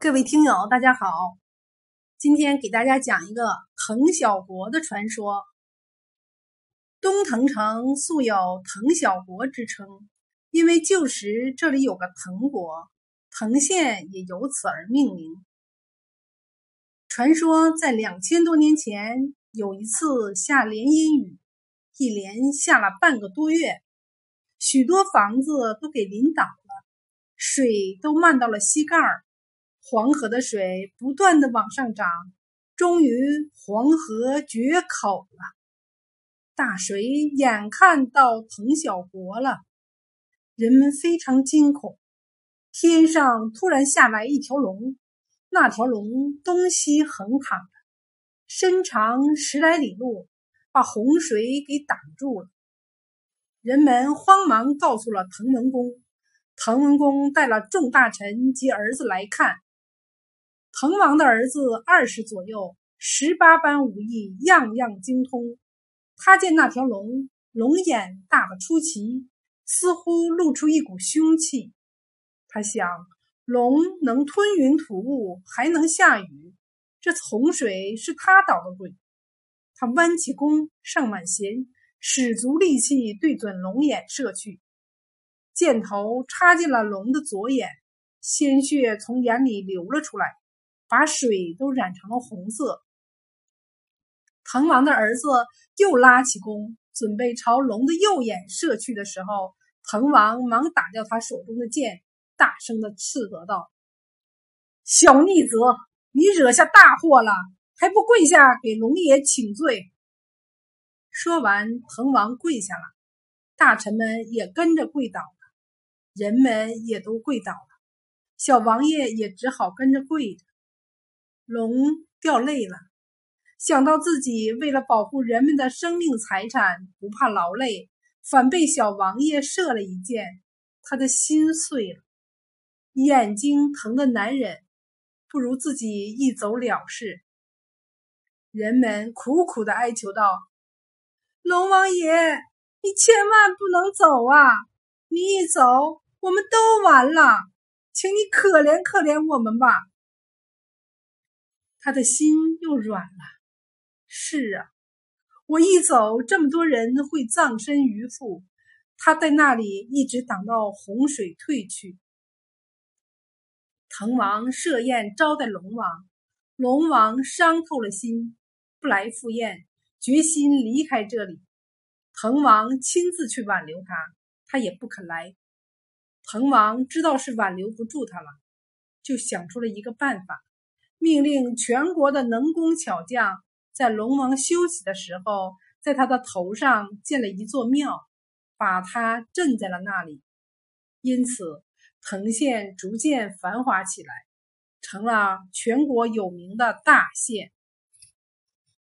各位听友，大家好！今天给大家讲一个滕小国的传说。东藤城素有滕小国之称，因为旧时这里有个滕国，滕县也由此而命名。传说在两千多年前，有一次下连阴雨，一连下了半个多月，许多房子都给淋倒了，水都漫到了膝盖儿。黄河的水不断的往上涨，终于黄河决口了。大水眼看到滕小国了，人们非常惊恐。天上突然下来一条龙，那条龙东西横躺着，身长十来里路，把洪水给挡住了。人们慌忙告诉了滕文公，滕文公带了众大臣及儿子来看。滕王的儿子二十左右，十八般武艺，样样精通。他见那条龙，龙眼大得出奇，似乎露出一股凶气。他想，龙能吞云吐雾，还能下雨，这洪水是他捣的鬼。他弯起弓，上满弦，使足力气对准龙眼射去，箭头插进了龙的左眼，鲜血从眼里流了出来。把水都染成了红色。滕王的儿子又拉起弓，准备朝龙的右眼射去的时候，滕王忙打掉他手中的剑，大声的斥责道：“小逆子，你惹下大祸了，还不跪下给龙爷请罪！”说完，滕王跪下了，大臣们也跟着跪倒了，人们也都跪倒了，小王爷也只好跟着跪着。龙掉泪了，想到自己为了保护人们的生命财产不怕劳累，反被小王爷射了一箭，他的心碎了，眼睛疼得难忍，不如自己一走了事。人们苦苦的哀求道：“龙王爷，你千万不能走啊！你一走，我们都完了，请你可怜可怜我们吧。”他的心又软了。是啊，我一走，这么多人会葬身鱼腹。他在那里一直挡到洪水退去。滕王设宴招待龙王，龙王伤透了心，不来赴宴，决心离开这里。滕王亲自去挽留他，他也不肯来。滕王知道是挽留不住他了，就想出了一个办法。命令全国的能工巧匠，在龙王休息的时候，在他的头上建了一座庙，把他镇在了那里。因此，藤县逐渐繁华起来，成了全国有名的大县。